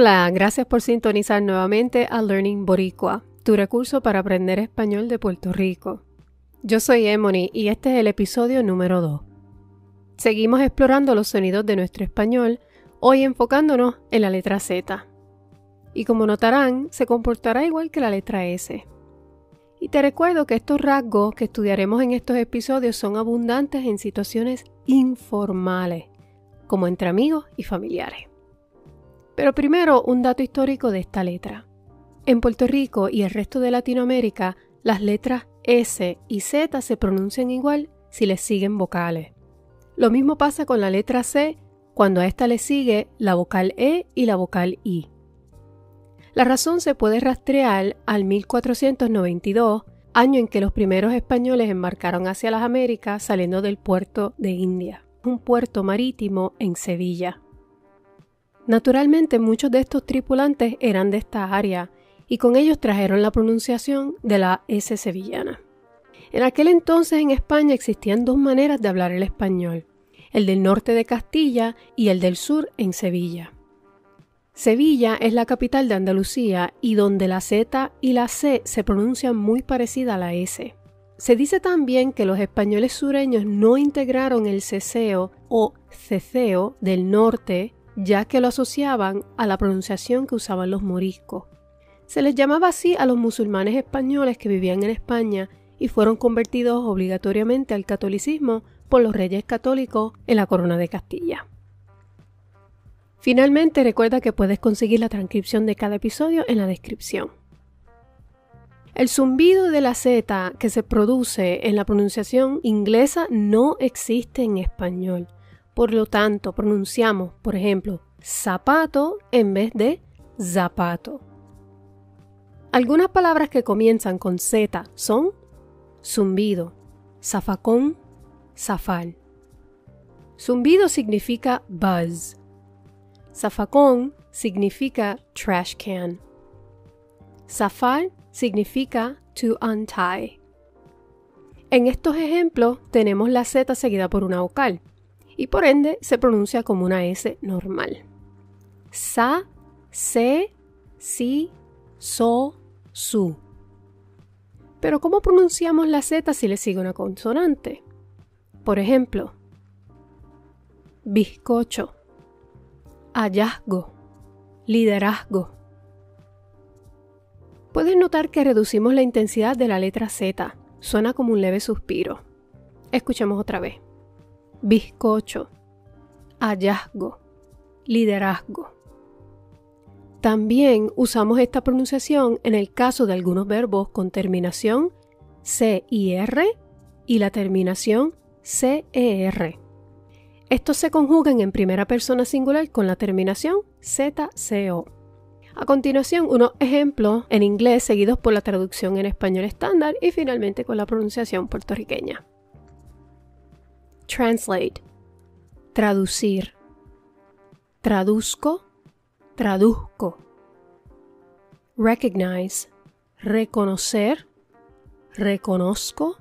Hola, gracias por sintonizar nuevamente a Learning Boricua, tu recurso para aprender español de Puerto Rico. Yo soy Emony y este es el episodio número 2. Seguimos explorando los sonidos de nuestro español, hoy enfocándonos en la letra Z. Y como notarán, se comportará igual que la letra S. Y te recuerdo que estos rasgos que estudiaremos en estos episodios son abundantes en situaciones informales, como entre amigos y familiares. Pero primero, un dato histórico de esta letra. En Puerto Rico y el resto de Latinoamérica, las letras S y Z se pronuncian igual si les siguen vocales. Lo mismo pasa con la letra C cuando a esta le sigue la vocal E y la vocal I. La razón se puede rastrear al 1492, año en que los primeros españoles embarcaron hacia las Américas saliendo del puerto de India, un puerto marítimo en Sevilla. Naturalmente muchos de estos tripulantes eran de esta área y con ellos trajeron la pronunciación de la S sevillana. En aquel entonces en España existían dos maneras de hablar el español, el del norte de Castilla y el del sur en Sevilla. Sevilla es la capital de Andalucía y donde la Z y la C se pronuncian muy parecida a la S. Se dice también que los españoles sureños no integraron el ceseo o ceceo del norte ya que lo asociaban a la pronunciación que usaban los moriscos. Se les llamaba así a los musulmanes españoles que vivían en España y fueron convertidos obligatoriamente al catolicismo por los reyes católicos en la corona de Castilla. Finalmente recuerda que puedes conseguir la transcripción de cada episodio en la descripción. El zumbido de la Z que se produce en la pronunciación inglesa no existe en español. Por lo tanto, pronunciamos, por ejemplo, zapato en vez de zapato. Algunas palabras que comienzan con Z son zumbido, zafacón, zafal. Zumbido significa buzz. Zafacón significa trash can. Zafal significa to untie. En estos ejemplos tenemos la Z seguida por una vocal y por ende se pronuncia como una S normal. Sa, se, si, so, su. Pero ¿cómo pronunciamos la Z si le sigue una consonante? Por ejemplo, bizcocho, hallazgo, liderazgo. Puedes notar que reducimos la intensidad de la letra Z. Suena como un leve suspiro. Escuchemos otra vez bizcocho, hallazgo, liderazgo. También usamos esta pronunciación en el caso de algunos verbos con terminación CIR y la terminación CER. Estos se conjugan en primera persona singular con la terminación ZCO. A continuación, unos ejemplos en inglés seguidos por la traducción en español estándar y finalmente con la pronunciación puertorriqueña. Translate. Traducir. Traduzco. Traduzco. Recognize. Reconocer. Reconozco.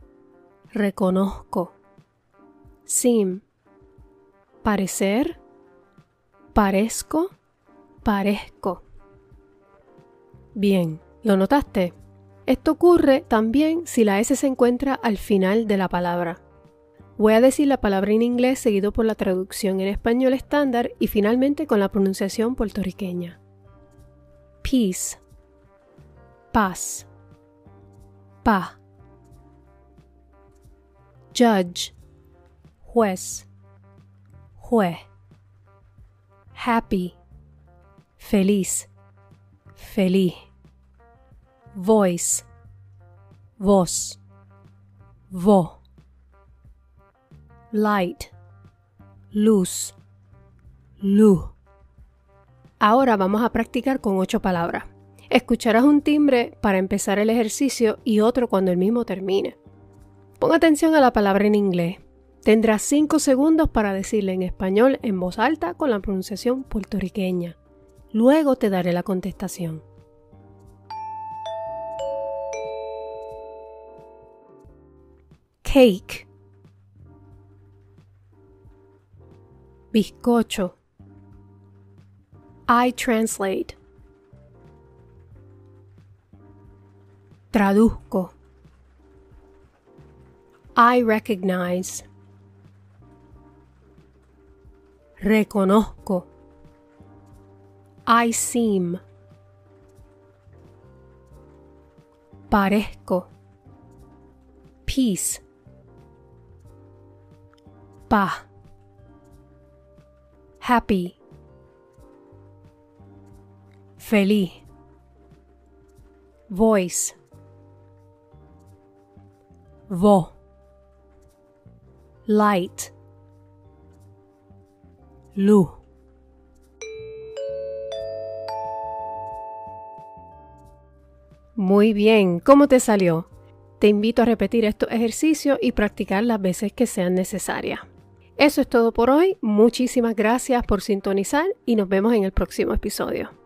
Reconozco. Seem. Parecer. Parezco. Parezco. Bien, ¿lo notaste? Esto ocurre también si la S se encuentra al final de la palabra. Voy a decir la palabra en inglés seguido por la traducción en español estándar y finalmente con la pronunciación puertorriqueña. Peace. Paz. Pa. Judge. Juez. Jue. Happy. Feliz. Feliz. Voice. Voz. Vo light, luz, luz. Ahora vamos a practicar con ocho palabras. Escucharás un timbre para empezar el ejercicio y otro cuando el mismo termine. Pon atención a la palabra en inglés. Tendrás cinco segundos para decirla en español en voz alta con la pronunciación puertorriqueña. Luego te daré la contestación. Cake bizcocho, I translate. Traduzco. I recognize. Reconozco. I seem. Parezco. Peace. Pa. Happy. Feliz. Voice. Vo. Light. Luz. Muy bien, ¿cómo te salió? Te invito a repetir estos ejercicios y practicar las veces que sean necesarias. Eso es todo por hoy, muchísimas gracias por sintonizar y nos vemos en el próximo episodio.